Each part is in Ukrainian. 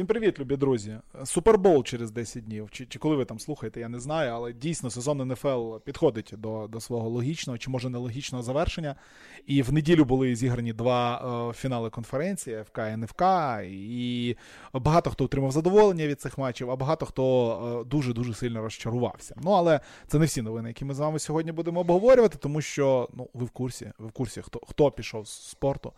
Всім привіт, любі друзі. Супербол через 10 днів. Чи чи коли ви там слухаєте, я не знаю, але дійсно сезон НФЛ підходить до до свого логічного чи може нелогічного завершення. І в неділю були зіграні два е, фінали конференції ФК і НФК. І багато хто отримав задоволення від цих матчів, а багато хто дуже-дуже сильно розчарувався. Ну, але це не всі новини, які ми з вами сьогодні будемо обговорювати, тому що ну, ви в курсі, ви в курсі, хто, хто пішов з спорту.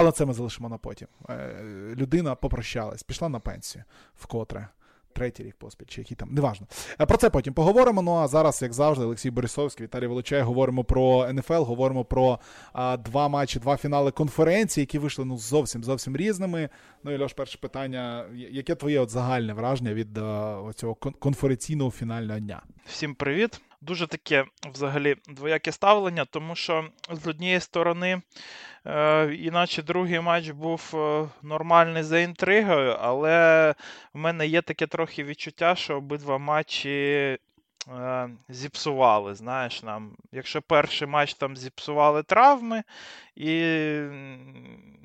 Але це ми залишимо на потім. Е, людина попрощалась, пішла на пенсію вкотре. Третій рік поспіль, чи який там, неважно. Е, про це потім поговоримо. Ну а зараз, як завжди, Олексій Борисовський, Віталій Волочай, говоримо про НФЛ, говоримо про а, два матчі, два фінали конференції, які вийшли ну зовсім зовсім різними. Ну і Льош, перше питання: яке твоє от загальне враження від а, цього конференційного фінального дня? Всім привіт. Дуже таке взагалі двояке ставлення, тому що з однієї сторони, е, іначе другий матч був е, нормальний за інтригою, але в мене є таке трохи відчуття, що обидва матчі е, зіпсували. Знаєш, нам, якщо перший матч там зіпсували травми, і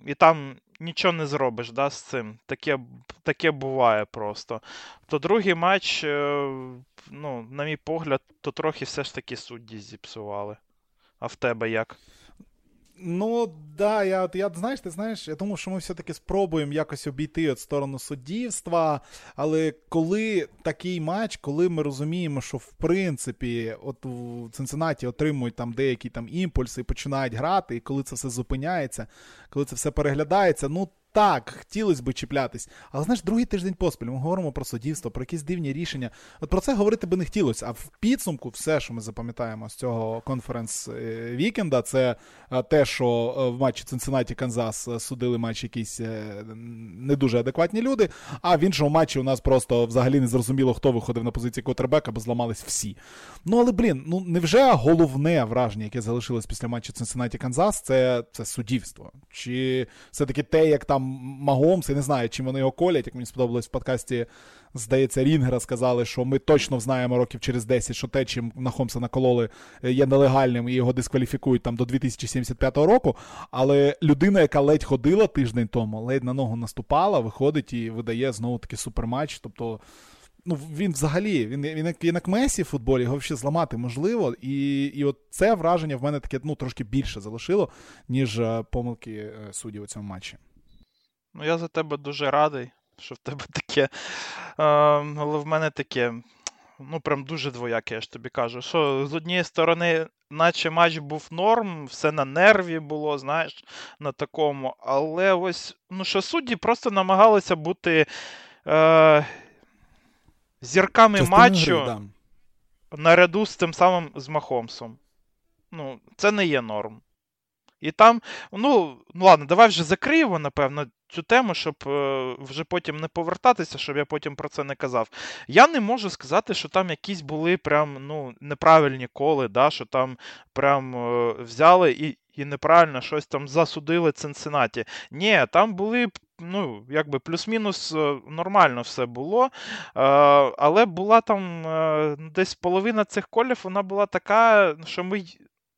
і там нічого не зробиш да, з цим. Таке таке буває просто. То другий матч, е, ну, на мій погляд, то трохи все ж таки судді зіпсували. А в тебе як? Ну, да, я от я знаєш, ти знаєш, я думаю, що ми все-таки спробуємо якось обійти от сторону суддівства. Але коли такий матч, коли ми розуміємо, що в принципі, от в Цинциннаті отримують там деякі там імпульси і починають грати, і коли це все зупиняється, коли це все переглядається, ну так, хотілося б чіплятись. Але знаєш, другий тиждень поспіль ми говоримо про суддівство, про якісь дивні рішення. От про це говорити би не хотілося. А в підсумку, все, що ми запам'ятаємо з цього конференс-вікенда, це е, те, що е, в матчі Цинциннаті Канзас е, судили матч якісь не дуже адекватні люди. А в іншому матчі у нас просто взагалі не зрозуміло, хто виходив на позиції Котербека, бо зламались всі. Ну але блін, ну невже головне враження, яке залишилось після матчу Цинциннаті Канзас, це, це суддівство? Чи все-таки те, як там. Магомс, я не знаю, чим вони його колять. Як мені сподобалось в подкасті, здається, Рінгера сказали, що ми точно знаємо років через 10, що те, чим на Хомса накололи, е, є нелегальним і його дискваліфікують там до 2075 року. Але людина, яка ледь ходила тиждень тому, ледь на ногу наступала, виходить і видає знову таки суперматч. Тобто. Ну, він взагалі, він він, він як Месі в футболі, його взагалі зламати можливо. І і от це враження в мене таке ну, трошки більше залишило, ніж е, помилки е, суддів у цьому матчі. Ну, я за тебе дуже радий, що в тебе таке. Е, але в мене таке. Ну, прям дуже двояке, я ж тобі кажу. Що з однієї сторони, наче матч був норм, все на нерві було, знаєш, на такому. Але ось, ну що судді просто намагалися бути е, зірками Частина матчу гри, да. наряду з тим самим з Махомсом. Ну, це не є норм. І там, ну, ну ладно, давай вже закриємо, напевно, цю тему, щоб е, вже потім не повертатися, щоб я потім про це не казав. Я не можу сказати, що там якісь були прям ну, неправильні коли, да, що там прям е, взяли і і неправильно щось там засудили Цинциннаті. Ні, там були. Ну, якби плюс-мінус е, нормально все було. Але була там десь половина цих колів, вона була така, що ми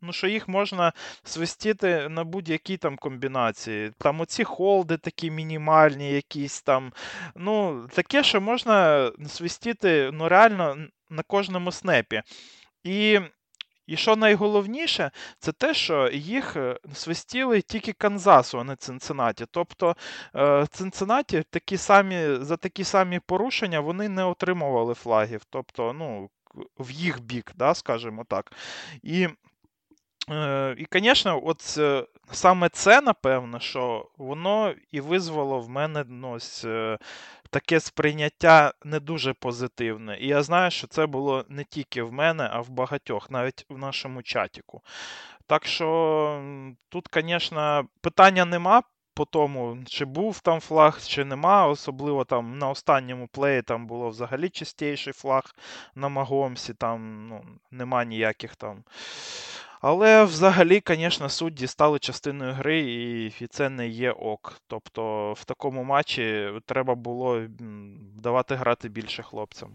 Ну, що їх можна свистіти на будь-якій там комбінації. Там оці холди такі мінімальні, якісь там. Ну, таке, що можна свистіти ну, реально на кожному снепі. І і що найголовніше, це те, що їх е, свистіли тільки Канзасу, а не Цинциннаті. Тобто е, Цинциннаті такі самі, за такі самі порушення вони не отримували флагів. Тобто, ну, в їх бік, да, скажімо так. І і, звісно, от е, саме це, напевно, що воно і визвало в мене ну, е, таке сприйняття не дуже позитивне. І я знаю, що це було не тільки в мене, а в багатьох, навіть в нашому чатіку. Так що тут, звісно, питання нема. По тому, чи був там флаг, чи нема. Особливо там на останньому плеї там було взагалі чистіший флаг на Магомсі, там ну, нема ніяких там але взагалі, звісно, судді стали частиною гри, і, і це не є ок. Тобто в такому матчі треба було давати грати більше хлопцям.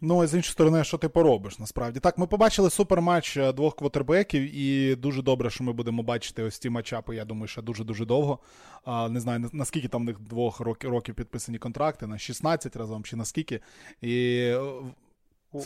Ну, з іншої сторони, що ти поробиш, насправді. Так, ми побачили суперматч е, двох квотербеків, і дуже добре, що ми будемо бачити ось ці матчапи, я думаю, ще дуже-дуже довго. Не знаю, наскільки там в них двох років підписані контракти, на 16 разом чи наскільки. І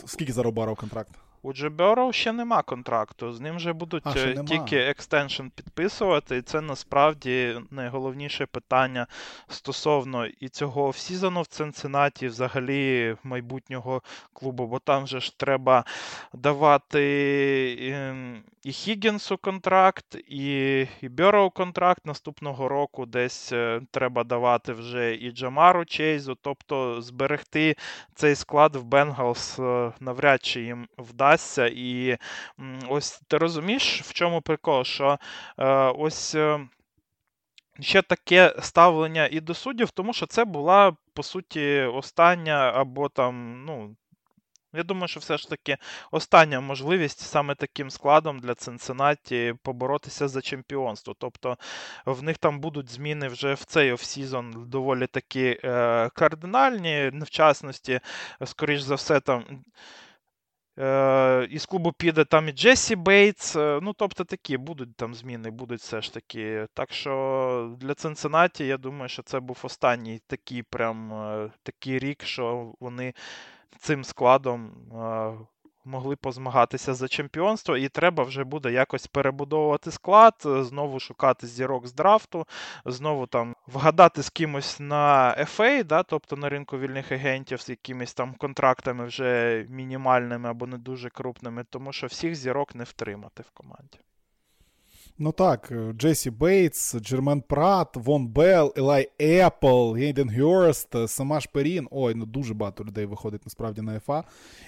скільки заробарав контракт? У Джо Бьороу ще нема контракту, з ним вже будуть а, е, тільки extension підписувати, і це насправді найголовніше питання стосовно і цього offseason у в Цинциннаті, взагалі майбутнього клубу, бо там же ж треба давати ем, і Хіггінсу контракт, і і Бьороу контракт наступного року десь е, треба давати вже і Джамару Чейзу, тобто зберегти цей склад в Бенгалс е, навряд чи їм вдасться. І ось ти розумієш, в чому прикол, що е, ось. Ще таке ставлення і до суддів, тому що це була, по суті, остання або там, ну, я думаю, що все ж таки остання можливість саме таким складом для Цинциннаті поборотися за чемпіонство. Тобто в них там будуть зміни вже в цей offseason доволі такі е, кардинальні. В частності, скоріш за все, там. Е, із клубу піде там і Джесі Бейтс. Е, ну, тобто такі будуть там зміни, будуть все ж таки. Так що для Цинциннаті, я думаю, що це був останній такий прям е, такий рік, що вони цим складом могли позмагатися за чемпіонство, і треба вже буде якось перебудовувати склад, знову шукати зірок з драфту, знову там вгадати з кимось на FA, да, тобто на ринку вільних агентів з якимись там контрактами вже мінімальними або не дуже крупними, тому що всіх зірок не втримати в команді. Ну так, е, Джесі Бейтс, Джермен Прат, Вон Белл, Елай Епл, Гейден Гюрст, е, Семаж Перін. Ой, ну дуже багато людей виходить насправді на FA.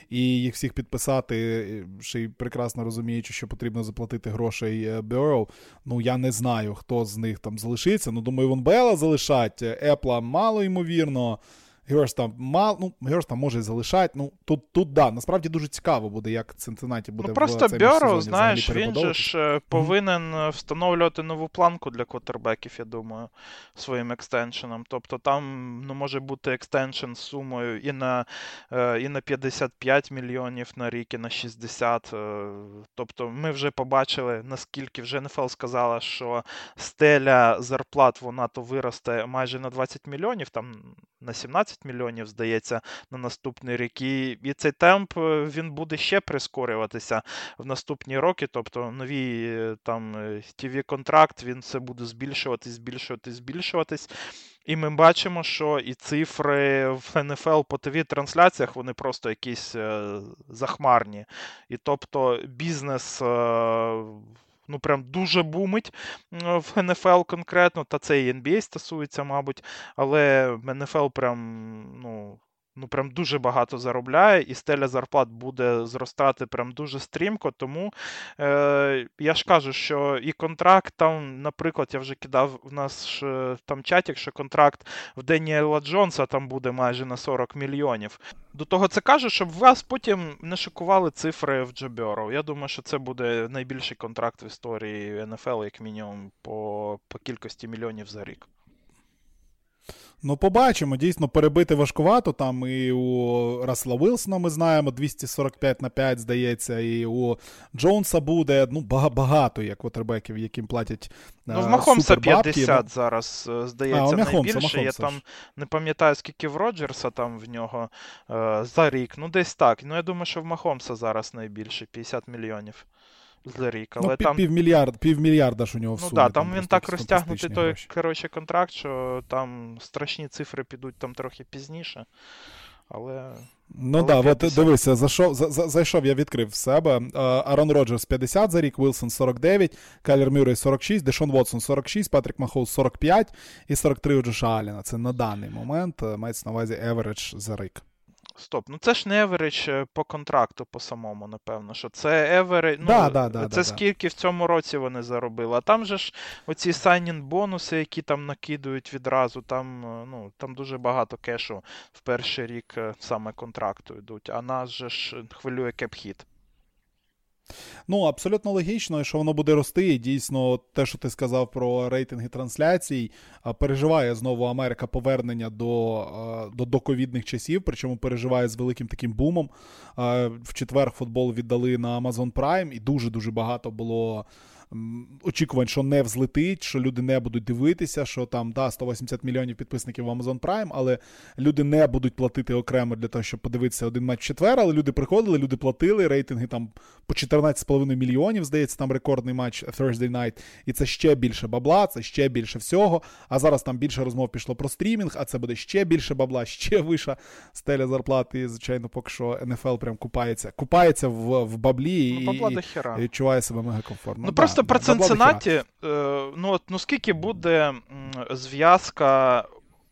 І їх всіх підписати, е, ще й прекрасно розуміючи, що потрібно заплатити грошей Бьороу. Ну я не знаю, хто з них там залишиться. Ну, думаю, Вон Белла залишать, Епла мало ймовірно. Гюрст там мал, ну, Гюрст там може залишати. Ну, тут, тут, да, насправді дуже цікаво буде, як Цинциннаті буде. Ну, просто Бьороу, знаєш, він же ж mm-hmm. повинен встановлювати нову планку для квотербеків, я думаю, своїм екстеншеном. Тобто там ну, може бути екстеншн з сумою і на е, і на 55 мільйонів на рік, і на 60. Е, тобто ми вже побачили, наскільки вже НФЛ сказала, що стеля зарплат вона то виросте майже на 20 мільйонів, там на 17 15 мільйонів, здається, на наступний рік. І, і цей темп е, він буде ще прискорюватися в наступні роки. Тобто новий е, там tv е, контракт він це буде збільшуватись, збільшуватись, збільшуватись. І ми бачимо, що і цифри в НФЛ по ТВ-трансляціях вони просто якісь захмарні. І тобто бізнес. Ну прям дуже бумить в НФЛ конкретно, та це і NBA стосується, мабуть. Але НФЛ прям, ну. Ну, прям дуже багато заробляє, і стеля зарплат буде зростати прям дуже стрімко. Тому е, я ж кажу, що і контракт там, наприклад, я вже кидав в нас там чатік, що контракт в Деніела Джонса там буде майже на 40 мільйонів. До того це кажу, щоб вас потім не шокували цифри в Джоберу. Я думаю, що це буде найбільший контракт в історії НФЛ, як мінімум, по, по кількості мільйонів за рік. Ну, побачимо. Дійсно, перебити важкувато. Там і у Расла Вилсона ми знаємо 245 на 5, здається, і у Джонса буде ну, багато є квотербеків, яким платять. Ну, в Махомса 50 зараз, е, здається, а, найбільше. Махомса, Я там не пам'ятаю, скільки в Роджерса там в нього е, за рік. Ну, десь так. Ну, я думаю, що в Махомса зараз найбільше 50 мільйонів за рік. Але ну, там... Півмільярд, півмільярда ж у нього в сумі. Ну так, да, там, там він так розтягнутий той коротше, контракт, що там страшні цифри підуть там трохи пізніше. Але. Ну так, да, от дивися, зайшов, за, зайшов, я відкрив в себе. Арон Роджерс 50 за рік, Вілсон 49, Кайлер Мюррей 46, Дешон Вотсон 46, Патрік Махомс 45 і 43 у Джоша Аллена. Це на даний момент е, мається на увазі average за рік. Стоп, ну це ж не average по контракту по самому, напевно. що Це еверидж, ну, да, да, да, це скільки в цьому році вони заробили. А там же ж оці сайнін бонуси, які там накидують відразу, там е, ну, там дуже багато кешу в перший рік е, саме контракту йдуть. А нас же ж хвилює кепхіт. Ну, абсолютно логічно, що воно буде рости. І дійсно, те, що ти сказав про рейтинги трансляцій, переживає знову Америка повернення до до доковідних часів, причому переживає з великим таким бумом. В четвер футбол віддали на Amazon Prime, і дуже-дуже багато було очікувань, що не взлетить, що люди не будуть дивитися, що там да, 180 мільйонів підписників в Amazon Prime, але люди не будуть платити окремо для того, щоб подивитися один матч в четвер. Але люди приходили, люди платили, рейтинги там по 14,5 мільйонів, здається, там рекордний матч Thursday Night. І це ще більше бабла, це ще більше всього. А зараз там більше розмов пішло про стрімінг, а це буде ще більше бабла, ще виша стеля зарплати. І, звичайно, поки що НФЛ прям купається. Купається в в баблі ну, і, і, і відчуває себе мега комфортно. Ну, просто про Цинциннаті, е, ну от ну скільки буде зв'язка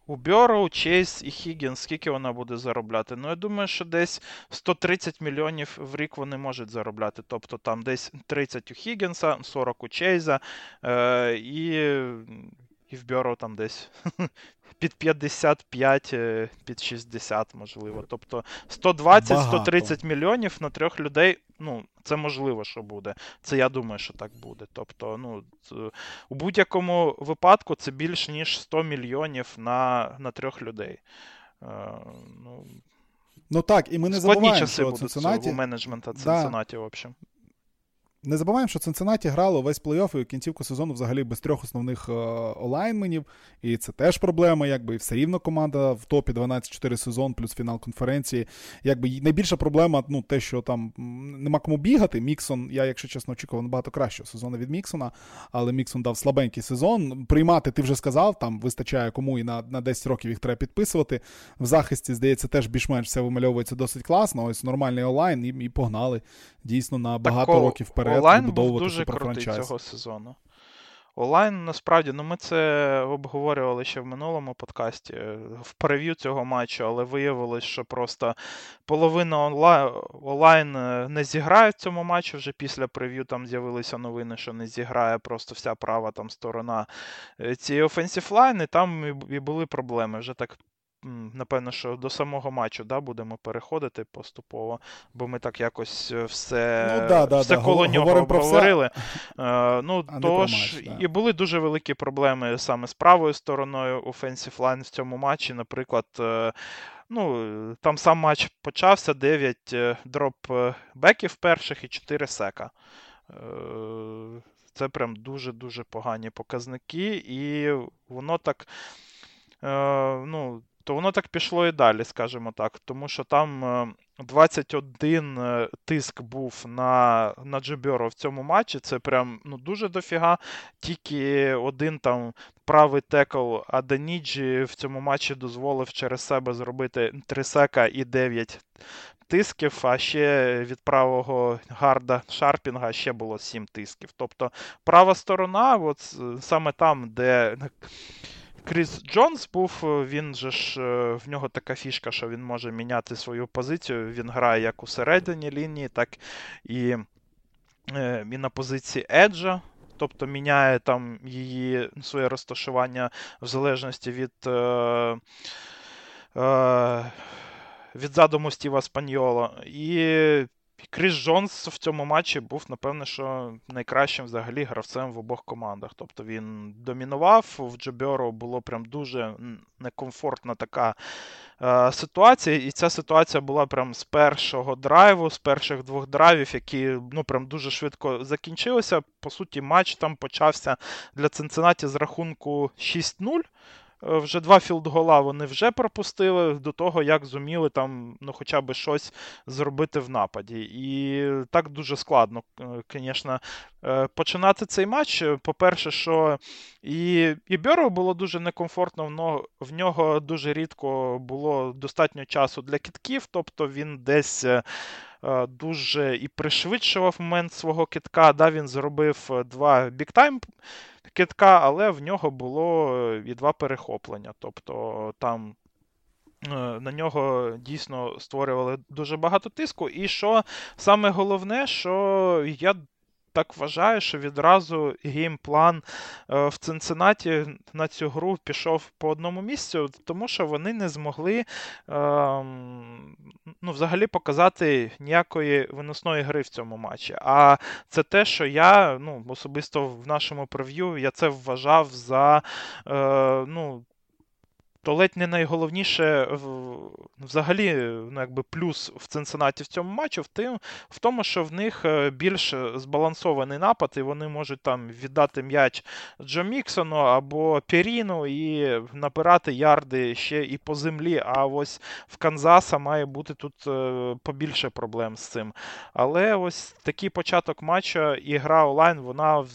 у Бьору, Чейз і Хіггінс, скільки вона буде заробляти? Ну, я думаю, що десь 130 мільйонів в рік вони можуть заробляти. Тобто там десь 30 у Хіггінса, 40 у Чейза, е, і і в Бьору там десь під 55, е, під 60, можливо. Тобто 120-130 мільйонів на трьох людей. Ну, це можливо, що буде. Це я думаю, що так буде. Тобто, ну, у будь-якому випадку це більш ніж 100 мільйонів на на трьох людей. Е, ну, ну так, і ми не забуваємо, що Цинциннаті... у менеджмента Цинциннаті, да. в общем. Не забуваємо, що Цинциннаті грало весь плей-офф і кінцівку сезону взагалі без трьох основних е, олайнменів. І це теж проблема, якби і все рівно команда в топі 12-4 сезон, плюс фінал конференції. Якби найбільша проблема, ну, те, що там нема кому бігати. Міксон, я, якщо чесно, очікував набагато кращого сезону від Міксона, але Міксон дав слабенький сезон. Приймати, ти вже сказав, там вистачає кому і на на 10 років їх треба підписувати. В захисті, здається, теж більш-менш все вимальовується досить класно. Ось нормальний O-line, і, і погнали дійсно на багато так, років вперед. O-line був дуже крутий цього сезону. O-line, насправді, ну ми це обговорювали ще в минулому подкасті в прев'ю цього матчу, але виявилось, що просто половина онлайн е, не зіграє в цьому матчі. Вже після прев'ю там з'явилися новини, що не зіграє просто вся права там сторона е, цієї офенсів лайн, і там і були проблеми. Вже так напевно, що до самого матчу да, будемо переходити поступово, бо ми так якось е, все ну, да, да, все да. коло нього обговорили. Е, ну, тож, матч, І були дуже великі проблеми саме з правою стороною Offensive Line в цьому матчі. Наприклад, е, ну, там сам матч почався 9 дроп-беків перших і 4 сека. Це прям дуже-дуже погані показники, і воно так. ну, то воно так пішло і далі, скажімо так. Тому що там 21 е, е, тиск був на на Джеберо в цьому матчі. Це прям ну, дуже дофіга. Тільки один там правий текл Аданіджі в цьому матчі дозволив через себе зробити 3 сека і 9 тисків, а ще від правого гарда Шарпінга ще було 7 тисків. Тобто права сторона, от саме там, де. Кріс Джонс був, е, він же ж е, в нього така фішка, що він може міняти свою позицію. Він грає як у середині лінії, так і, е, і на позиції Еджа. Тобто міняє там її своє розташування в залежності від е, е, від задуму Стіва Спаньола. І Кріс Джонс в цьому матчі був, напевне, що найкращим взагалі гравцем в обох командах. Тобто він домінував, в Джоберу було прям дуже некомфортна така е, ситуація. І ця ситуація була прям з першого драйву, з перших двох драйвів, які ну прям дуже швидко закінчилися. По суті, матч там почався для Цинциннаті з рахунку 6-0. Е, вже два філдгола вони вже пропустили до того, як зуміли там ну, хоча б щось зробити в нападі. І так дуже складно, звісно, е, починати цей матч. По-перше, що і і Бьору було дуже некомфортно, в нього дуже рідко було достатньо часу для кітків, тобто він десь. Е, дуже і пришвидшував момент свого китка. Да, Він зробив два біктайм китка, але в нього було е, і два перехоплення. Тобто там. Е, на нього дійсно створювали дуже багато тиску. І що саме головне, що я так вважаю, що відразу геймплан е, в Цинциннаті на цю гру пішов по одному місцю, тому що вони не змогли ем, ну, взагалі показати ніякої виносної гри в цьому матчі. А це те, що я ну, особисто в нашому прев'ю я це вважав за е, ну, то ледь не найголовніше взагалі ну, якби плюс в Цинциннаті в цьому матчі в тим, в тому, що в них е, більш збалансований напад, і вони можуть там віддати м'яч Джо Міксону або Піріну і набирати ярди ще і по землі. А ось в Канзаса має бути тут е, побільше проблем з цим. Але ось такий початок матча і гра онлайн, вона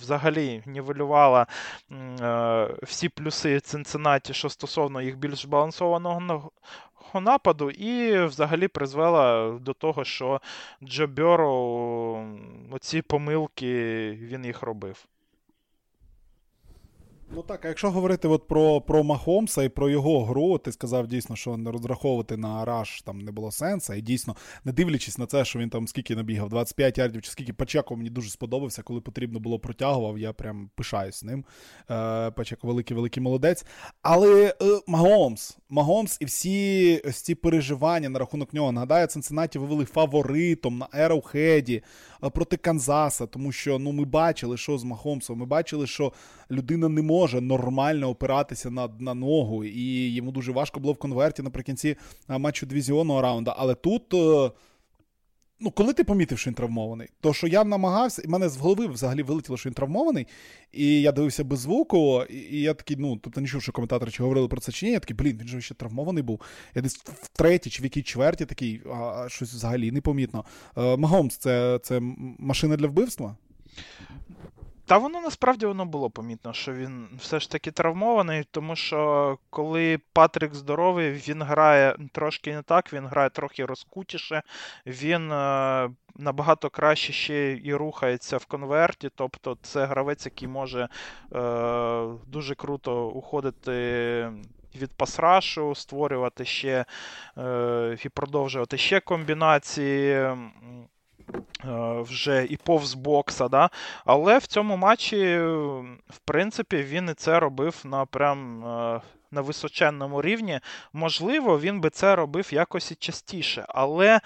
взагалі нівелювала е, всі плюси Цинциннаті, що стосується стосовно їх більш збалансованого нападу, і взагалі призвела до того, що Джо Бьоро оці помилки він їх робив. Ну так, а якщо говорити от про про Махомса і про його гру, ти сказав дійсно, що не розраховувати на раш там не було сенсу. І дійсно, не дивлячись на це, що він там скільки набігав, 25 ярдів, чи скільки Пачеко мені дуже сподобався, коли потрібно було протягував, я прям пишаюсь ним. Е, Пачеко великий великий молодець. Але е, Магомс, Магомс і всі ось ці переживання на рахунок нього. Нагадаю, Цинциннаті вивели фаворитом на Ероухеді проти Канзаса, тому що ну ми бачили, що з Махомсом, ми бачили, що людина не може нормально опиратися на на ногу, і йому дуже важко було в конверті наприкінці матчу дивізіонного раунда. Але тут. Е, ну, коли ти помітив, що він травмований, то що я намагався, і мене з голови взагалі вилетіло, що він травмований, і я дивився без звуку, і, і я такий, ну, тобто не чув, що коментатори чи говорили про це чи ні, я такий, блін, він же ще травмований був. Я десь в третій чи в якій чверті такий, а щось взагалі непомітно. Е, Магомс, це, це машина для вбивства? Та воно насправді воно було помітно, що він все ж таки травмований, тому що коли Патрік здоровий, він грає трошки не так, він грає трохи розкутіше, він е, набагато краще ще і рухається в конверті. Тобто це гравець, який може е, дуже круто уходити. Від пасрашу, створювати ще е, і продовжувати ще комбінації вже і повз бокса. Да? Але в цьому матчі, в принципі, він і це робив на прям. Е, на височенному рівні, можливо, він би це робив якось і частіше. Але е,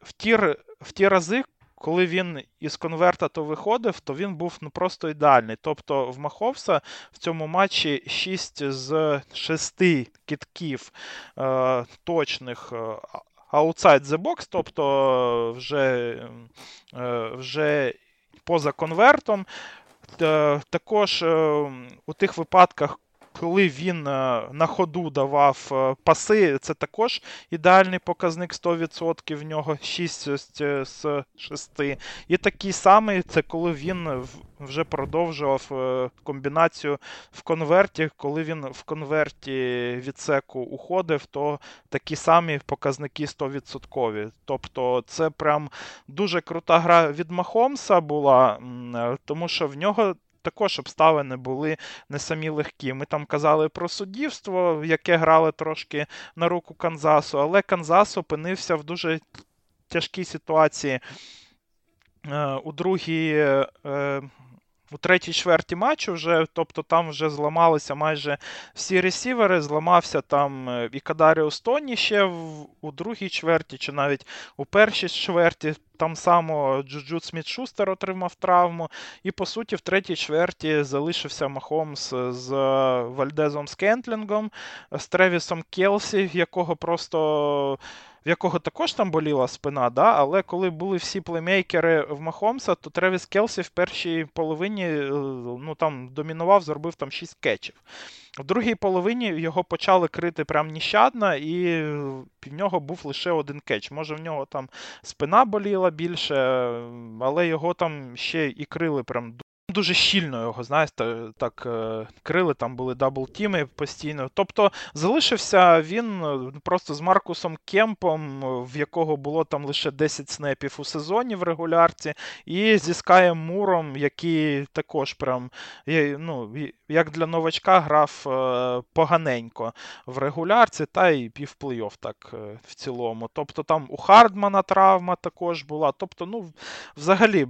в ті в ті рази, коли він із конверта то виходив, то він був ну, просто ідеальний. Тобто в Маховса в цьому матчі 6 з 6 кітків е, точних е, outside the box, тобто вже, е, вже поза конвертом. Також е, у тих випадках, коли він е, на ходу давав паси, це також ідеальний показник 100%, в нього 6 з 6. І такий самий це коли він вже продовжував е, комбінацію в конверті. Коли він в конверті відсеку уходив, то такі самі показники 100%. Тобто це прям дуже крута гра від Махомса була, е, тому що в нього. Також обставини були не самі легкі. Ми там казали про суддівство, яке грали трошки на руку Канзасу, але Канзас опинився в дуже тяжкій ситуації. Е, у другій у третій чверті матчу вже, тобто там вже зламалися майже всі ресівери, зламався там е, і Кадаріус Тоні ще в, у другій чверті, чи навіть у першій чверті. Там само Джуджу Сміт Шустер отримав травму. І, по суті, в третій чверті залишився Махомс з Вальдезом Скентлінгом, з Тревісом Келсі, якого просто в якого також там боліла спина, да? але коли були всі плеймейкери в Махомса, то Тревіс Келсі в першій половині е, ну, там домінував, зробив там 6 catch ів. В другій половині його почали крити прям ніщадно, і в нього був лише один catch. Може, в нього там спина боліла більше, але його там ще і крили прям дуже щільно його, знаєте, так е, крили, там були double-team и постійно. Тобто залишився він просто з Маркусом Кемпом, в якого було там лише 10 snap ів у сезоні в регулярці, і зі Скаєм Муром, який також прям ну, як для новачка грав поганенько в регулярці, та й пів плей-офф так в цілому. Тобто там у Хардмана травма також була. Тобто, ну, взагалі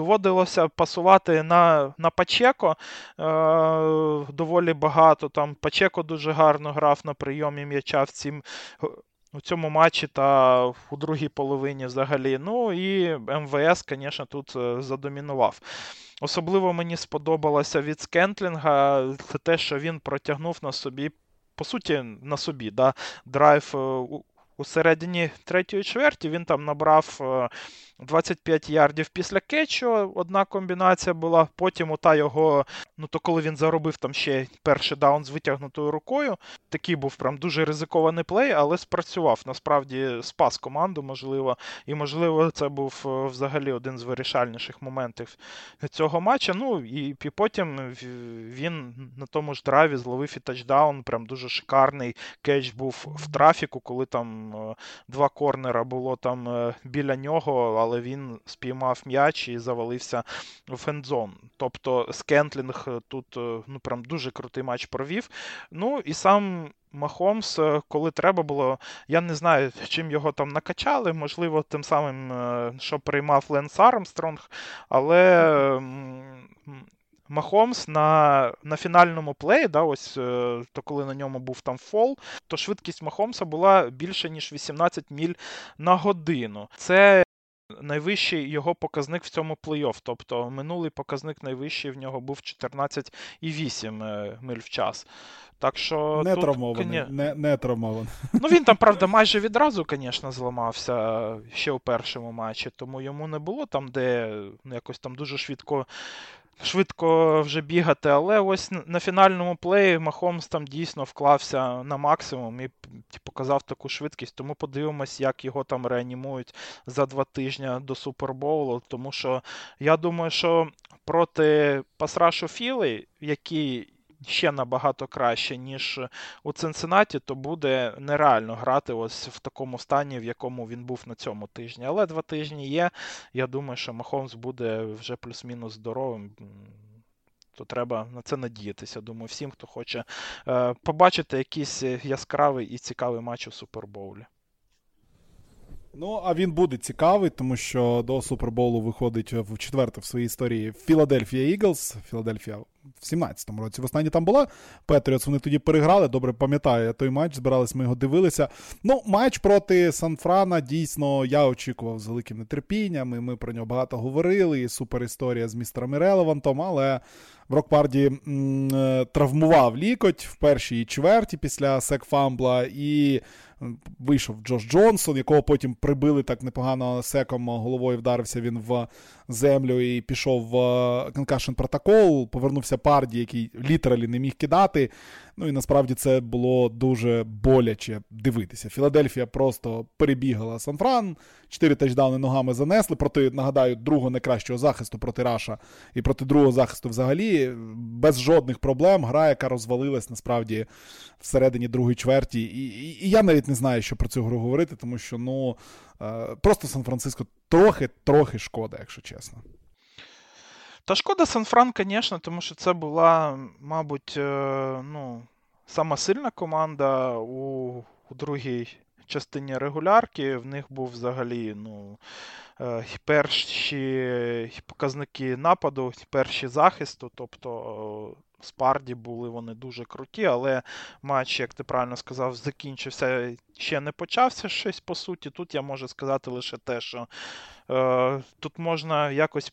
доводилося пасувати на на Пачеко е, доволі багато. Там Пачеко дуже гарно грав на прийомі м'яча в цім. У цьому матчі та у другій половині взагалі. Ну і МВС, звісно, тут е, задомінував. Особливо мені сподобалося від Скентлінга те, що він протягнув на собі, по суті, на собі да, драйв е, у середині третьої чверті. Він там набрав 25 ярдів після кетчу, одна комбінація була. Потім ота його, ну то коли він заробив там ще перший даун з витягнутою рукою. Такий був прям дуже ризикований плей, але спрацював. Насправді спас команду, можливо. І, можливо, це був е, взагалі один з вирішальніших моментів цього матча. Ну і потім він на тому ж драйві зловив і тачдаун. Прям дуже шикарний catch був в трафіку, коли там е, два корнера було там е, біля нього але він спіймав м'яч і завалився в endzone. Тобто Скентлінг тут е, ну прям дуже крутий матч провів. Ну і сам. Махомс, коли треба було, я не знаю, чим його там накачали, можливо, тим самим, що приймав Ленс Армстронг, але Махомс на на фінальному плеї, да, ось то коли на ньому був там фол, то швидкість Махомса була більше, ніж 18 міль на годину. Це найвищий його показник в цьому плей-офф. Тобто минулий показник найвищий в нього був 14,8 е, миль в час. Так що не тут, травмований. Не, не травмований. Ну він там, правда, майже відразу, звісно, зламався ще у першому матчі, тому йому не було там, де ну, якось там дуже швидко швидко вже бігати, але ось на фінальному плеї Махомс там дійсно вклався на максимум і показав таку швидкість. Тому подивимось, як його там реанімують за два тижні до Супербоулу. Тому що я думаю, що проти Пасрашу Філи, який ще набагато краще, ніж у Цинциннаті, то буде нереально грати ось в такому стані, в якому він був на цьому тижні. Але два тижні є. Я думаю, що Махомс буде вже плюс-мінус здоровим. То треба на це надіятися. Думаю, всім, хто хоче е, побачити якийсь яскравий і цікавий матч у Супербоулі. Ну, а він буде цікавий, тому що до Суперболу виходить в четверте в своїй історії Філадельфія Іглс. Філадельфія в 17-му році. В останній там була Петріотс, вони тоді переграли. Добре пам'ятаю той матч, збирались, ми його дивилися. Ну, матч проти Сан-Франа дійсно я очікував з великим нетерпінням. і Ми про нього багато говорили. І супер історія з містером Ірелевантом, але Брок Парді е, травмував лікоть в першій чверті після sack-fumble а. і вийшов Джош Джонсон, якого потім прибили так непогано sack ом головою вдарився він в землю і пішов в конкашн протокол. Повернувся Парді, який літералі не міг кидати. Ну і насправді це було дуже боляче дивитися. Філадельфія просто перебігала Сан-Фран, чотири тачдауни ногами занесли проти, нагадаю, другого найкращого захисту проти Раша і проти другого захисту взагалі без жодних проблем. Гра, яка розвалилась насправді всередині другої чверті. І, і, і я навіть не знаю, що про цю гру говорити, тому що ну е, просто Сан-Франциско трохи-трохи шкода, якщо чесно. Та шкода Сан-Фран, звісно, тому що це була, мабуть, е, ну, сама сильна команда у, у другій частині регулярки. В них був взагалі ну, е, перші показники нападу, перші захисту. Тобто Спарді були вони дуже круті, але матч, як ти правильно сказав, закінчився ще не почався щось по суті. Тут я можу сказати лише те, що е, тут можна якось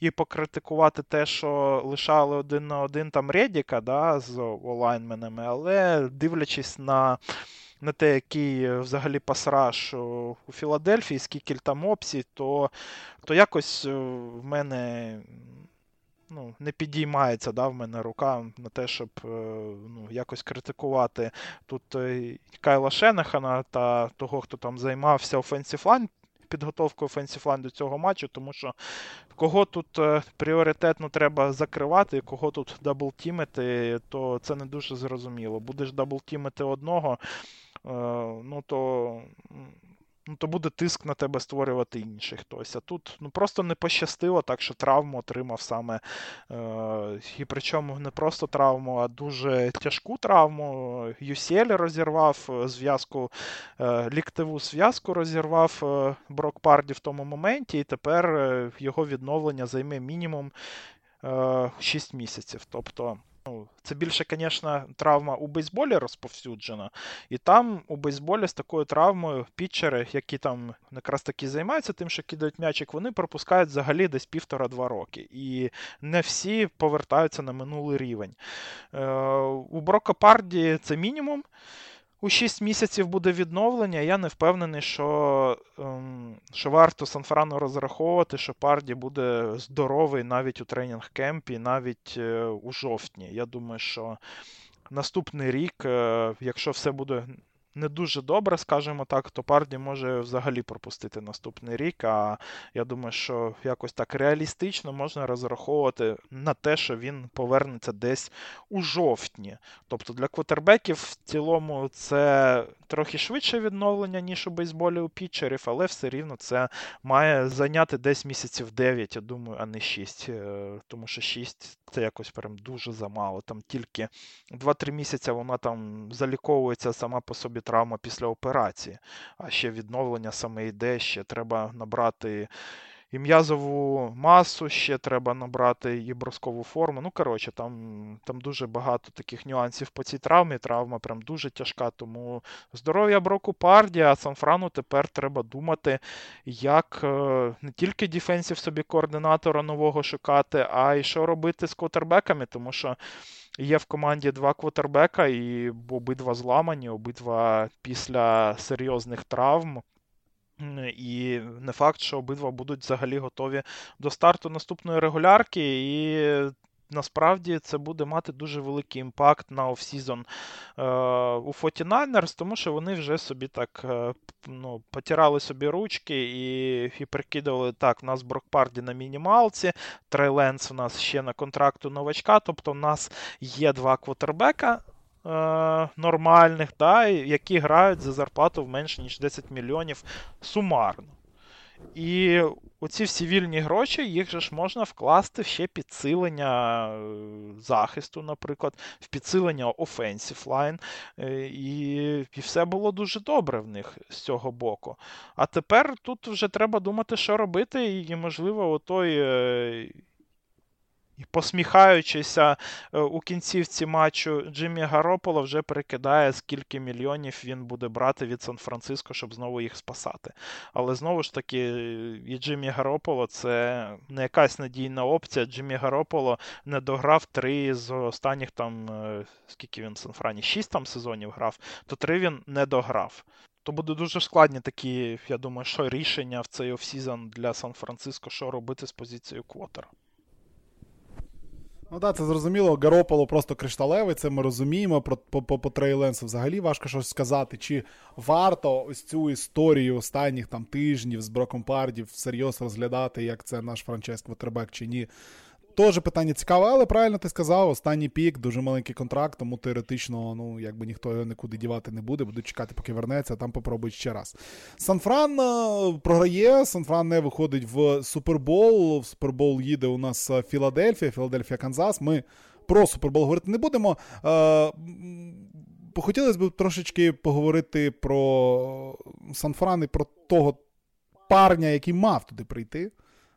і покритикувати те, що лишали один на один там Редіка да, з O-linemen ами, але дивлячись на на те, який взагалі pass rush у Філадельфії, скільки там опцій, то то якось е, в мене ну, не підіймається да, в мене рука на те, щоб е, ну, якось критикувати тут е, Кайла Шенехана та того, хто там займався offensive line підготовку offense ів до цього матчу, тому що кого тут е, пріоритетно треба закривати, кого тут double-team ити, то це не дуже зрозуміло. Будеш double-team ити одного, е, ну то ну, то буде тиск на тебе створювати інший хтось. А тут ну, просто не пощастило, так що травму отримав саме. Е, І причому не просто травму, а дуже тяжку травму. UCL розірвав е, зв'язку, е, ліктиву зв'язку розірвав е, Брок Парді в тому моменті, і тепер е, його відновлення займе мінімум 6 місяців. Тобто. Ну, Це більше, звісно, травма у бейсболі розповсюджена. І там у бейсболі з такою травмою пітчери, які там якраз таки займаються тим, що кидають м'ячик, вони пропускають взагалі десь півтора-два роки. І не всі повертаються на минулий рівень. Е, У Брока Парді це мінімум. У 6 місяців буде відновлення. Я не впевнений, що ем, що варто Санфрану розраховувати, що Парді буде здоровий навіть у тренінг кемпі, навіть е, у жовтні. Я думаю, що наступний рік, е, якщо все буде не дуже добре, скажімо так, то Парді може взагалі пропустити наступний рік. А я думаю, що якось так реалістично можна розраховувати на те, що він повернеться десь у жовтні. Тобто для квотербеків в цілому це трохи швидше відновлення, ніж у бейсболі у пітчерів, але все рівно це має зайняти десь місяців 9, я думаю, а не 6. Е, тому що 6 це якось прям дуже замало. Там тільки 2-3 місяці вона там заліковується сама по собі травма після операції, а ще відновлення саме йде, ще треба набрати і м'язову масу, ще треба набрати і броскову форму. Ну, коротше, там там дуже багато таких нюансів по цій травмі. Травма прям дуже тяжка. Тому здоров'я Броку Парді, а Санфрану тепер треба думати, як е, не тільки дефенсів собі координатора нового шукати, а й що робити з квотербеками, тому що. Є в команді два квотербека, і обидва зламані, обидва після серйозних травм. І не факт, що обидва будуть взагалі готові до старту наступної регулярки. І насправді це буде мати дуже великий impact на offseason е, у 49ers, тому що вони вже собі так е, ну, потирали собі ручки і і прикидували, так, у нас Брок Парді на мінімалці, Трей Ленс у нас ще на контракту новачка, тобто у нас є два квотербека. Е, нормальних, да, які грають за зарплату в менше, ніж 10 мільйонів сумарно. І оці всі вільні гроші, їх же ж можна вкласти ще підсилення е, захисту, наприклад, в підсилення offensive line, е, і і все було дуже добре в них з цього боку. А тепер тут вже треба думати, що робити, і, можливо, отой і посміхаючися е, у кінцівці матчу Джиммі Гарополо вже перекидає, скільки мільйонів він буде брати від Сан-Франциско, щоб знову їх спасати. Але знову ж таки, і Джиммі Гарополо це не якась надійна опція. Джиммі Гарополо не дограв три з останніх там, е, скільки він в Сан-Франі, шість там сезонів грав, то три він не дограв. То буде дуже складні такі, я думаю, що рішення в цей offseason для Сан-Франциско, що робити з позицією квотера. Ну так, це зрозуміло. Гарополо просто кришталевий, це ми розуміємо. Про по, Трей Ленсу взагалі важко щось сказати. Чи варто ось цю історію останніх там тижнів з Броком Парді всерйоз розглядати, як це наш франчайз квотербек чи ні? Теж питання цікаве, але правильно ти сказав, останній пік, дуже маленький контракт, тому теоретично, ну, якби ніхто його нікуди дівати не буде, будуть чекати, поки вернеться, а там попробують ще раз. Санфран е, програє, Санфран не виходить в Супербол. В Супербол їде у нас е, Філадельфія, Філадельфія, Канзас. Ми про Супербол говорити не будемо. Е, хотілося б трошечки поговорити про Санфран і про того парня, який мав туди прийти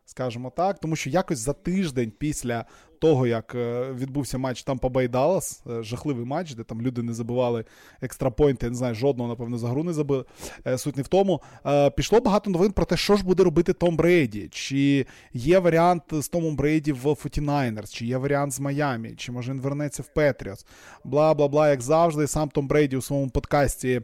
скажімо так, тому що якось за тиждень після того, як е, відбувся матч Тампа Бей е, жахливий матч, де там люди не забивали екстрапойнти, я не знаю, жодного, напевно, за гру не забили. Е, суть не в тому. Пішло багато новин про те, що ж буде робити Том Брейді. Чи є варіант з Томом Брейді в 49ers, чи є варіант з Майамі, чи може він вернеться в Петріос. Бла бла бла, як завжди, сам Том Брейді у своєму подкасті.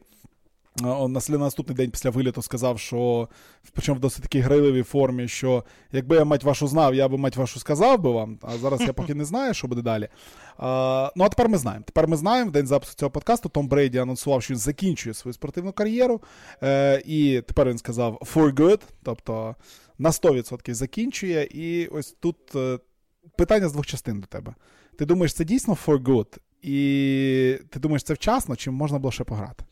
На наступний день після виліту сказав, що причому в досить такій грайливій формі, що якби я мать вашу знав, я би мать вашу сказав би вам, а зараз я поки не знаю, що буде далі. А, Ну, а тепер ми знаємо. Тепер ми знаємо, в день запису цього подкасту Том Брейді анонсував, що він закінчує свою спортивну кар'єру. Е, І тепер він сказав for good, тобто на 100% закінчує. І ось тут е, питання з двох частин до тебе. Ти думаєш, це дійсно for good? І ти думаєш, це вчасно, чи можна було ще пограти?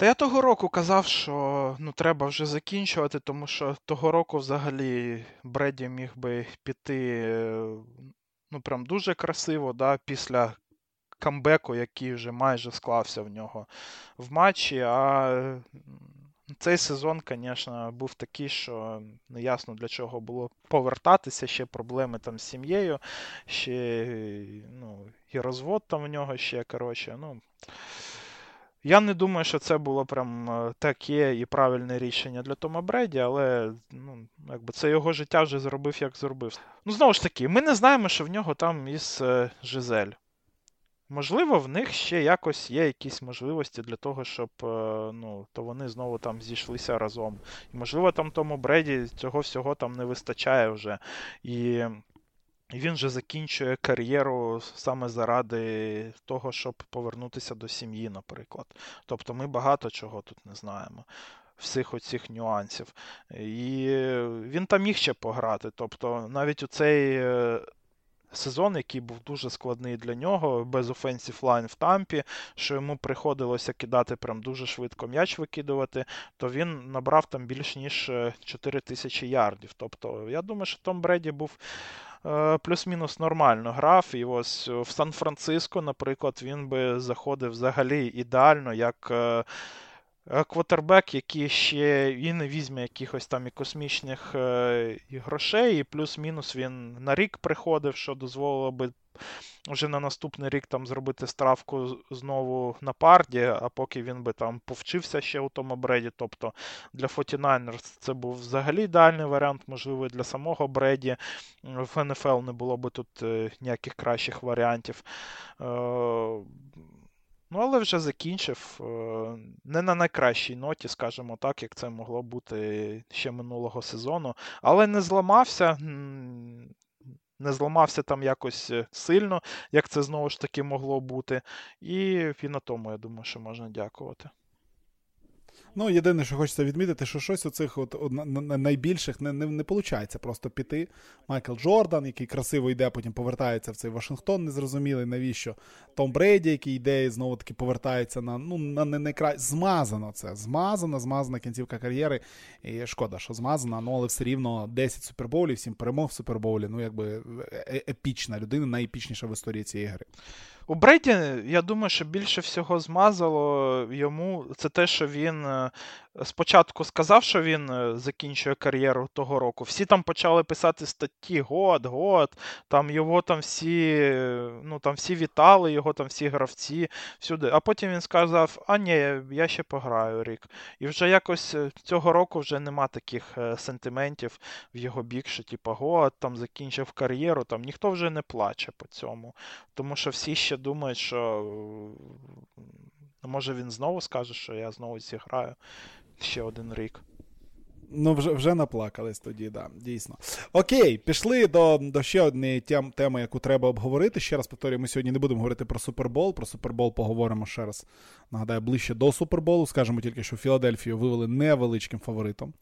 Та я того року казав, що ну, треба вже закінчувати, тому що того року взагалі Бреді міг би піти ну, прям дуже красиво, да, після камбеку, який вже майже склався в нього в матчі. А цей сезон, звісно, був такий, що неясно для чого було повертатися, ще проблеми там з сім'єю, ще ну, і розвод там в нього ще, коротше, ну. Я не думаю, що це було прям е, таке і правильне рішення для Тома Бреді, але ну, якби це його життя вже зробив, як зробив. Ну, знову ж таки, ми не знаємо, що в нього там із е, Жизель. Можливо, в них ще якось є якісь можливості для того, щоб е, ну, то вони знову там зійшлися разом. І, можливо, там тому Бреді цього всього там не вистачає вже. І він же закінчує кар'єру саме заради того, щоб повернутися до сім'ї, наприклад. Тобто ми багато чого тут не знаємо. Всіх оцих нюансів. І він там міг ще пограти. Тобто, навіть у цей е, сезон, який був дуже складний для нього, без offensive line в тампі, що йому приходилося кидати прям дуже швидко м'яч викидувати, то він набрав там більш ніж 4 е, тисячі ярдів. Тобто, я думаю, що Том Бреді був. Е, плюс-мінус нормально грав. І ось в Сан-Франциско, наприклад, він би заходив взагалі ідеально як е, е, квотербек, який ще і не візьме якихось там і космічних і грошей, і плюс-мінус він на рік приходив, що дозволило би вже на наступний рік там зробити стравку знову на парді, а поки він би там повчився ще у тому Бреді. Тобто для 49ers це був взагалі ідеальний варіант, можливо, для самого Бреді. В НФЛ не було би тут е, ніяких кращих варіантів. Ну, але вже закінчив. Е, не на найкращій ноті, скажімо так, як це могло бути ще минулого сезону. Але не зламався не зламався там якось е, сильно, як це знову ж таки могло бути. І і на тому, я думаю, що можна дякувати. Ну, єдине, що хочеться відмітити, що щось у цих от, от найбільших не не, не виходить просто піти. Майкл Джордан, який красиво йде, потім повертається в цей Вашингтон, незрозумілий, навіщо. Том Брейді, який йде і знову таки повертається на ну, на не найкра... Змазано це. Змазано, змазана кінцівка кар'єри. І шкода, що змазана, ну але все рівно 10 супербоулів, 7 перемог в супербоулі. Ну, якби е, е, епічна людина, найепічніша в історії цієї гри. У Брейді, я думаю, що більше всього змазало йому це те, що він е, спочатку сказав, що він е, закінчує кар'єру того року. Всі там почали писати статті год, год. Там його там всі ну там всі вітали, його там всі гравці всюди. А потім він сказав: А ні, я ще пограю рік. І вже якось е, цього року вже нема таких сентиментів в його бік, що типу, год там закінчив кар'єру. Там ніхто вже не плаче по цьому. Тому що всі ще думають, що може він знову скаже, що я знову зіграю ще один рік. Ну, вже вже наплакались тоді, да, дійсно. Окей, пішли до до ще однієї тем, теми, яку треба обговорити. Ще раз повторюю, ми сьогодні не будемо говорити про Супербол. Про Супербол поговоримо ще раз. Нагадаю, ближче до Суперболу. Скажемо тільки, що Філадельфію вивели невеличким фаворитом.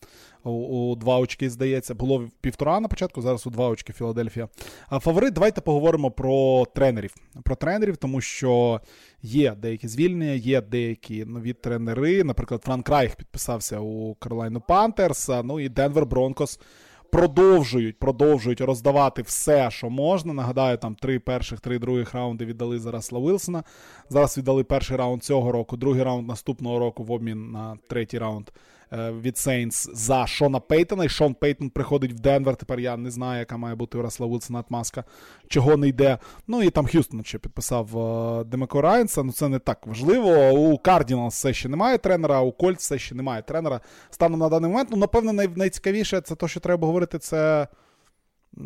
У, у два очки, здається, було півтора на початку, зараз у два очки Філадельфія. А фаворит, давайте поговоримо про тренерів. Про тренерів, тому що є деякі звільнення, є деякі нові тренери. Наприклад, Франк Райх підписався у Каролайну Пантерс, ну і Денвер Бронкос. Продовжують продовжують роздавати все, що можна. Нагадаю, там три перших, три других раунди віддали зараз Вілсона. Зараз віддали перший раунд цього року, другий раунд наступного року в обмін на третій раунд від Сейнтс за Шона Пейтона. І Шон Пейтон приходить в Денвер. Тепер я не знаю, яка має бути у Расла отмазка, чого не йде. Ну і там Х'юстон ще підписав е, Демеко Райнса. Ну це не так важливо. У Кардіналс все ще немає тренера, у Колтс все ще немає тренера. Станом на даний момент. Ну, напевно, най- найцікавіше це те, що треба говорити, це.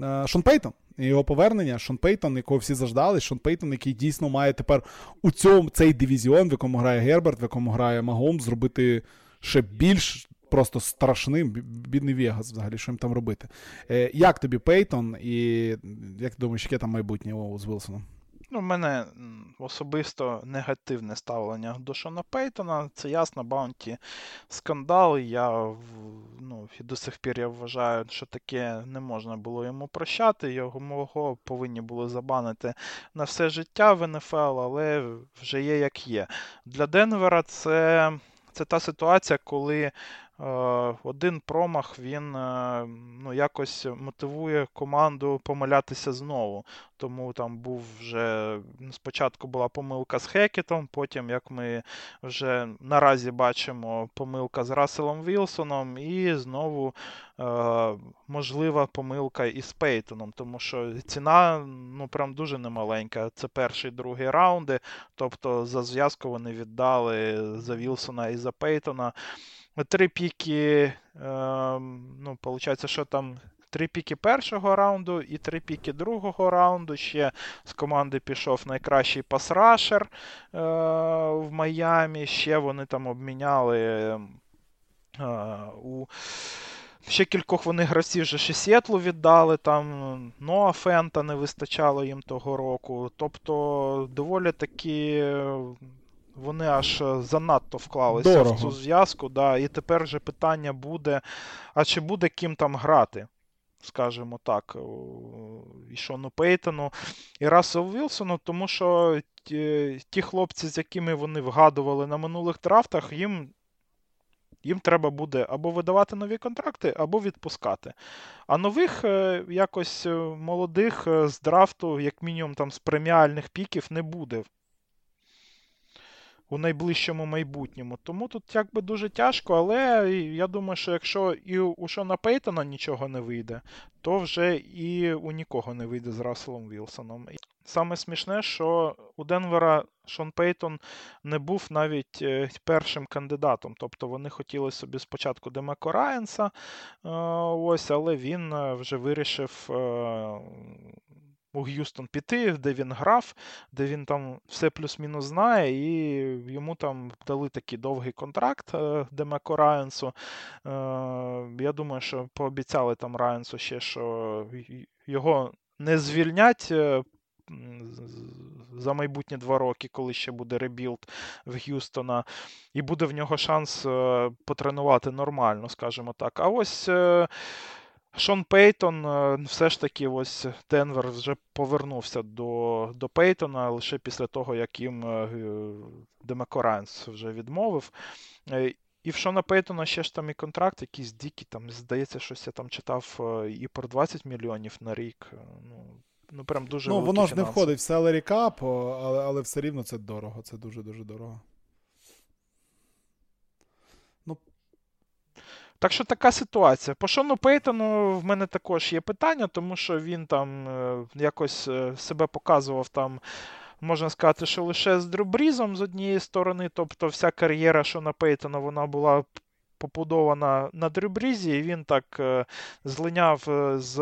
Е, Шон Пейтон. Його повернення, Шон Пейтон, якого всі заждали, Шон Пейтон, який дійсно має тепер у цьому цей дивізіон, в якому грає Герберт, в якому грає Магом, зробити ще більш просто страшним. Бідний Вегас, взагалі, що їм там робити. Е, Як тобі Пейтон, і як ти думаєш, яке там майбутнє з Вилсоном? Ну, в мене особисто негативне ставлення до Шона Пейтона. Це ясно, Баунті скандал. Я ну, і до сих пір я вважаю, що таке не можна було йому прощати. Його мого повинні були забанити на все життя в НФЛ, але вже є як є. Для Денвера це. Це та ситуація, коли один промах він е, ну, якось мотивує команду помилятися знову. Тому там був вже спочатку була помилка з Хекетом, потім, як ми вже наразі бачимо, помилка з Расселом Вілсоном, і знову е, можлива помилка із Пейтоном, тому що ціна ну, прям дуже немаленька. Це перший другий раунди. Тобто за зв'язку вони віддали за Вілсона і за Пейтона. Три піки, ну, виходить, що там три піки першого раунду і три піки другого раунду. Ще з команди пішов найкращий пасрашер е, в Майамі. Ще вони там обміняли е, у. Ще кількох вони гравців вже ще Сєтлу віддали, там Ноа Фента не вистачало їм того року. Тобто доволі таки вони аж е, занадто вклалися Дорого. в цю зв'язку. Да, І тепер вже питання буде: а чи буде ким там грати? Скажімо так, і Шону Пейтону, і Рассел Вілсону, тому що ті, ті хлопці, з якими вони вгадували на минулих драфтах, їм їм треба буде або видавати нові контракти, або відпускати. А нових е, якось е, молодих з драфту, як мінімум там з преміальних піків, не буде у найближчому майбутньому. Тому тут якби дуже тяжко, але я думаю, що якщо і у Шона Пейтона нічого не вийде, то вже і у нікого не вийде з Расселом Вілсоном. Саме смішне, що у Денвера Шон Пейтон не був навіть е, першим кандидатом. Тобто вони хотіли собі спочатку Демеко Райенса, е, ось, але він е, вже вирішив у Г'юстон піти, де він грав, де він там все плюс-мінус знає, і йому там дали такий довгий контракт е, Демеко Райансу. Е, я думаю, що пообіцяли там Райансу ще, що його не звільнять. Е, за майбутні два роки, коли ще буде ребілд в Г'юстона, і буде в нього шанс потренувати нормально, скажімо так. А ось Шон Пейтон, е, все ж таки, ось Денвер вже повернувся до до Пейтона лише після того, як їм е, Демеко Райанс вже відмовив. Е, і в Шона Пейтона ще ж там і контракт, якийсь дикий, там, здається, щось я там читав і про 20 мільйонів на рік. Ну, ну прям дуже Ну, воно ж не входить в salary cap, але, але все рівно це дорого. Це дуже-дуже дорого. Так що така ситуація. По Шону Пейтону в мене також є питання, тому що він там е, якось е, себе показував там. Можна сказати, що лише з Дрюбрізом з однієї сторони, тобто вся кар'єра Шона Пейтона вона була побудована на Дрюбрізі, і він так е, злиняв з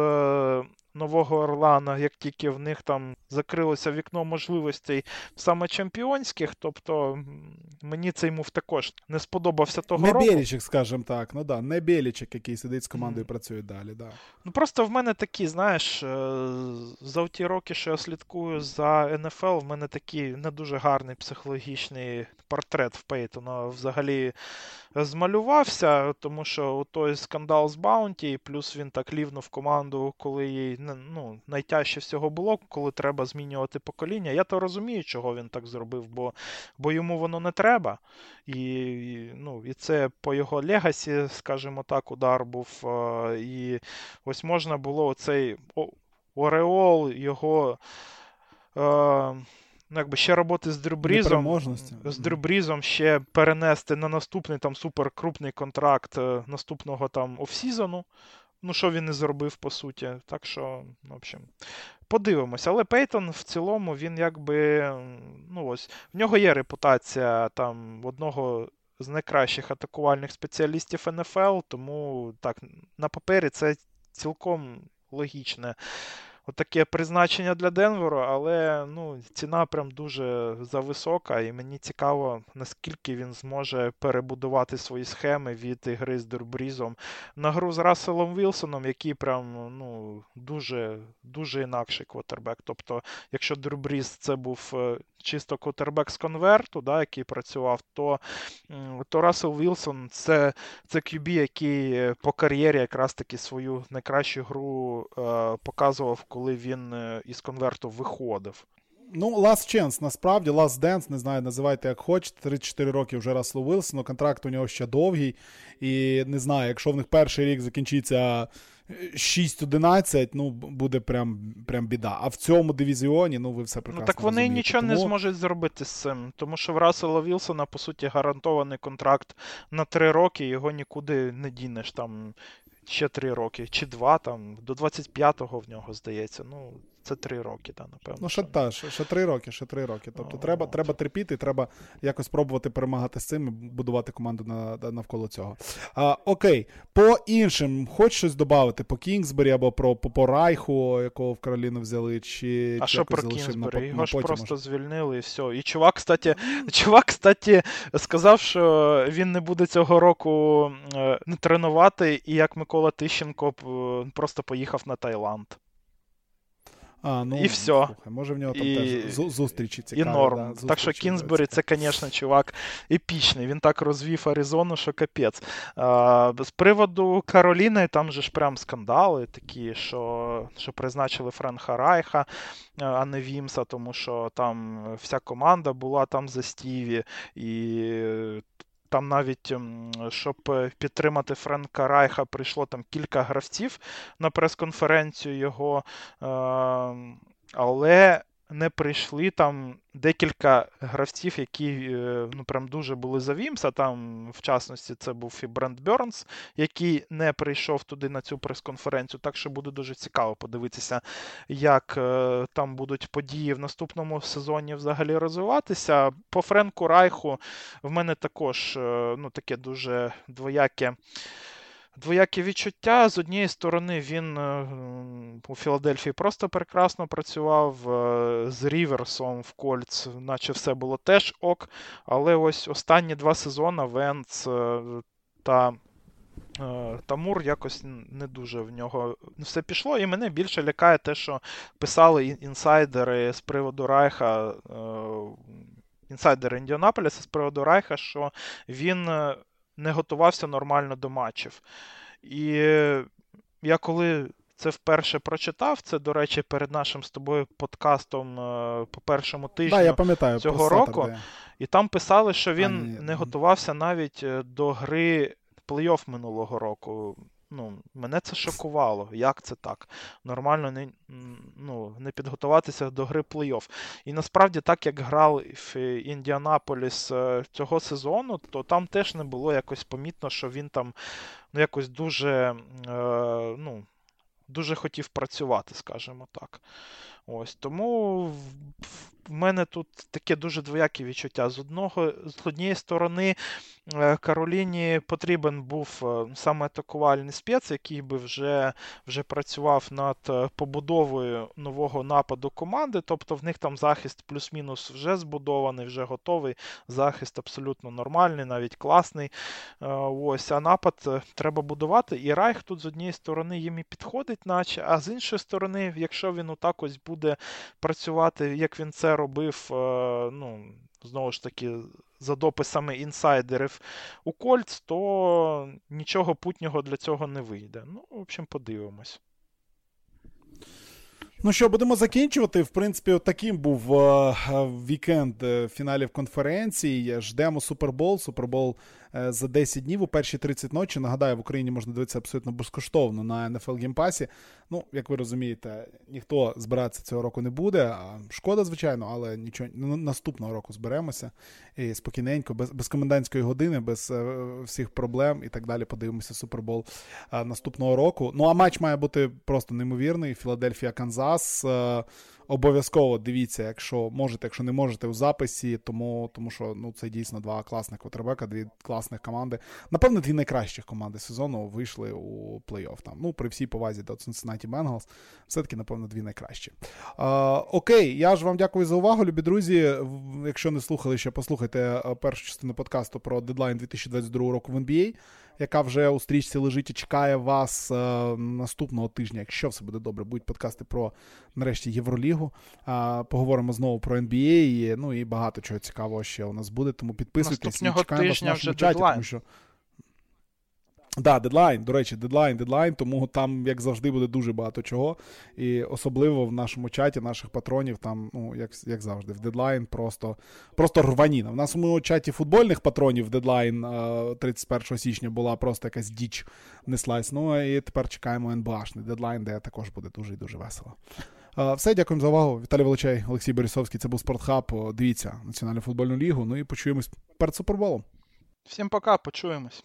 Нового Орлана, як тільки в них там закрилося вікно можливостей саме чемпіонських. Тобто мені цей мув також не сподобався того не року. Не Білічик, скажімо так. Ну да, не Білічик, який сидить з командою і mm. працює далі. Да. Ну Просто в мене такі, знаєш, е, за ті роки, що я слідкую за НФЛ, в мене такий не дуже гарний психологічний портрет в Пейтона взагалі змалювався, тому що той скандал з Баунті, плюс він так лівнув команду, коли їй ну, найтяжче всього було, коли треба змінювати покоління. Я то розумію, чого він так зробив, бо бо йому воно не треба. І ну, і це по його легасі, скажімо так, удар був. І ось можна було оцей Ореол його. Ну, якби ще роботи з Дрюбрізом, з Дрюбрізом ще перенести на наступний там суперкрупний контракт е, наступного там офсізону. Ну, що він і зробив, по суті. Так що, в общем, подивимося. Але Пейтон в цілому, він якби. ну ось, В нього є репутація там одного з найкращих атакувальних спеціалістів НФЛ, тому так, на папері це цілком логічне таке призначення для Денверу, але ну, ціна прям дуже зависока, і мені цікаво, наскільки він зможе перебудувати свої схеми від ігри з Дурбрізом на гру з Расселом Вілсоном, який прям ну, дуже дуже інакший квотербек. Тобто, якщо Дурбріз це був е, чисто квотербек з конверту, да, який працював, то то Рассел Вілсон це це QB, який по кар'єрі якраз таки свою найкращу гру е, показував, коли він е, із конверту виходив. Ну, Last Chance, насправді, Last Dance, не знаю, називайте як хочете. 34 роки вже Расселу Вілсону, контракт у нього ще довгий. І не знаю, якщо в них перший рік закінчиться 6-11, ну, буде прям прям біда. А в цьому дивізіоні, ну, ви все прекрасно Ну, так вони розумієте. нічого Тому... не зможуть зробити з цим. Тому що в Рассела Вілсона, по суті, гарантований контракт на 3 роки, його нікуди не дінеш. Там ще 3 роки, чи 2, там, до 25-го в нього здається. Ну, це три роки, да, напевно. Ну, ще та, ще, ще три роки, ще три роки. Тобто О, треба треба терпіти, треба якось пробувати перемагати з цим і будувати команду на, навколо цього. А, Окей, по іншим, хоч щось додати по Кінгсбері або про по, по Райху, якого в Кароліну взяли, чи А що про Кінгсбері? Його ж просто може? звільнили і все. І чувак, кстати, чувак, кстати, сказав, що він не буде цього року е, тренувати, і як Микола Тищенко просто поїхав на Таїланд. А, ну, І все. Слухай, може в нього там і... теж зустрічі цікаві. І норм. Да, зустрічі, так що Кінзбері це, звісно, чувак епічний. Він так розвів Аризону, що капець. А, З приводу Кароліни, там же ж прям скандали такі, що що призначили Френка Райха, а не Вілкса, тому що там вся команда була там за Стіва. І там навіть, ем, щоб е, підтримати Френка Райха, прийшло там кілька гравців на прес-конференцію його, ем, але не прийшли там декілька гравців, які е, ну, прям дуже були за Вілкса. Там, в частності, це був і Браян Бернс, який не прийшов туди на цю прес-конференцію. Так що буде дуже цікаво подивитися, як е, там будуть події в наступному сезоні взагалі розвиватися. По Френку Райху в мене також е, ну, таке дуже двояке. Двоякі відчуття. З однієї сторони, він е, у Філадельфії просто прекрасно працював е, з Ріверсом в Кольц, наче все було теж ок. Але ось останні два сезони Венц е, та Тамур якось не дуже в нього все пішло. І мене більше лякає те, що писали інсайдери з приводу Райха. Інсайдери Індіанаполіса з приводу Райха, що він не готувався нормально до матчів. І я коли це вперше прочитав, це, до речі, перед нашим з тобою подкастом е, по першому тижню да, я пам'ятаю, цього року. І там писали, що він а, не готувався навіть е, до гри плей-офф минулого року ну, мене це шокувало. Як це так? Нормально не ну, не підготуватися до гри плей-офф. І насправді, так як грав в Індіанаполіс е, цього сезону, то там теж не було якось помітно, що він там ну, якось дуже е, ну, дуже хотів працювати, скажімо так. Ось Тому в мене тут таке дуже двояке відчуття. З одного, з однієї сторони, е, Кароліні потрібен був е, саме атакувальний спец, який би вже вже працював над е, побудовою нового нападу команди. Тобто в них там захист плюс-мінус вже збудований, вже готовий. Захист абсолютно нормальний, навіть класний. Ось, А напад треба будувати. І Райх тут з однієї сторони їм і підходить, наче, а з іншої сторони, якщо він отак ось буде працювати, як він це робив, е, ну, знову ж таки, за дописами інсайдерів у Кольц, то нічого путнього для цього не вийде. Ну, в общем, подивимось. Ну що, будемо закінчувати. В принципі, таким був е, вікенд е, фіналів конференції. Ждемо Супербол. Супербол за 10 днів у перші 30 ночі. Нагадаю, в Україні можна дивитися абсолютно безкоштовно на NFL Game Pass. Ну, як ви розумієте, ніхто збиратися цього року не буде. Шкода, звичайно, але нічого ну, наступного року зберемося і спокійненько, без без комендантської години, без е, всіх проблем і так далі. Подивимося Супербол е, наступного року. Ну а матч має бути просто неймовірний. Філадельфія, Канзас. Обов'язково дивіться, якщо можете, якщо не можете у записі, тому тому що ну, це дійсно два класних квотербека, дві класних команди. Напевно, дві найкращих команди сезону вийшли у плей-офф. Там. Ну, При всій повазі до Cincinnati Bengals, все-таки, напевно, дві найкращі. А, Окей, я ж вам дякую за увагу, любі друзі. Якщо не слухали ще, послухайте першу частину подкасту про дедлайн 2022 року в NBA яка вже у стрічці лежить і чекає вас е, наступного тижня. Якщо все буде добре, будуть подкасти про нарешті Євролігу. Е, поговоримо знову про NBA, і, ну і багато чого цікавого ще у нас буде. Тому підписуйтесь Наступного і чекаємо тижня вас в нашому вже чаті, тому що. Да, дедлайн, до речі, дедлайн, дедлайн, тому там, як завжди, буде дуже багато чого. І особливо в нашому чаті наших патронів, там, ну, як як завжди, в дедлайн просто просто рваніна. В нашому чаті футбольних патронів дедлайн 31 січня була просто якась діч неслась. Ну і тепер чекаємо НБАшний дедлайн, де також буде дуже і дуже весело. Все, дякуємо за увагу. Віталій Волочай, Олексій Борисовський. Це був Спортхаб. Дивіться Національну футбольну лігу. Ну і почуємось перед суперболом. Всім пока, почуємось.